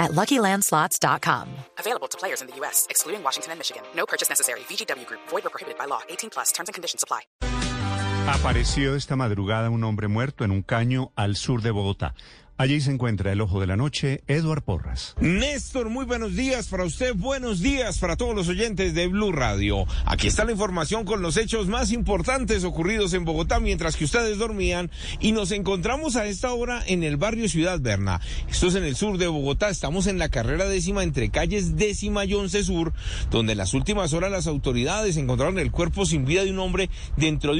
at LuckyLandSlots.com. Available to players in the U.S., excluding Washington and Michigan. No purchase necessary. VGW Group. Void or prohibited by law. 18 plus. Terms and conditions apply. Apareció esta madrugada un hombre muerto en un caño al sur de Bogotá. Allí se encuentra el ojo de la noche, Eduard Porras. Néstor, muy buenos días para usted, buenos días para todos los oyentes de Blue Radio. Aquí está la información con los hechos más importantes ocurridos en Bogotá mientras que ustedes dormían y nos encontramos a esta hora en el barrio Ciudad Berna. Esto es en el sur de Bogotá, estamos en la carrera décima entre calles décima y once sur, donde en las últimas horas las autoridades encontraron el cuerpo sin vida de un hombre dentro de...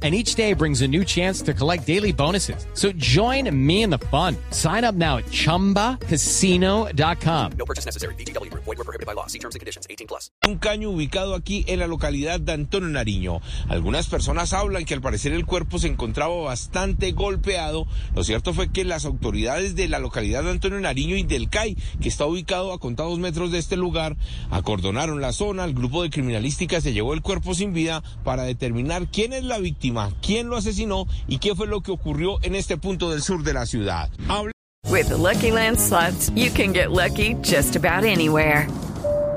And each day brings a new chance to collect daily bonuses. So join me in the fun. Sign up now at ChumbaCasino.com. No purchase necessary. VGW Group. Void were prohibited by law. See terms and conditions. 18 plus. un caño ubicado aquí en la localidad de Antonio Nariño. Algunas personas hablan que al parecer el cuerpo se encontraba bastante golpeado. Lo cierto fue que las autoridades de la localidad de Antonio Nariño y del CAI, que está ubicado a contados metros de este lugar, acordonaron la zona. El grupo de criminalística se llevó el cuerpo sin vida para determinar quién es la víctima, quién lo asesinó y qué fue lo que ocurrió en este punto del sur de la ciudad. Habla- With the Lucky Land slots, you can get lucky just about anywhere.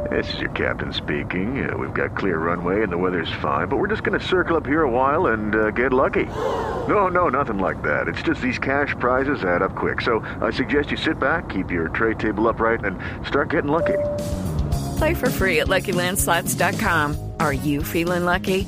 This is your captain speaking. Uh, we've got clear runway and the weather's fine, but we're just going to circle up here a while and uh, get lucky. No, no, nothing like that. It's just these cash prizes add up quick. So I suggest you sit back, keep your tray table upright, and start getting lucky. Play for free at LuckyLandSlots.com. Are you feeling lucky?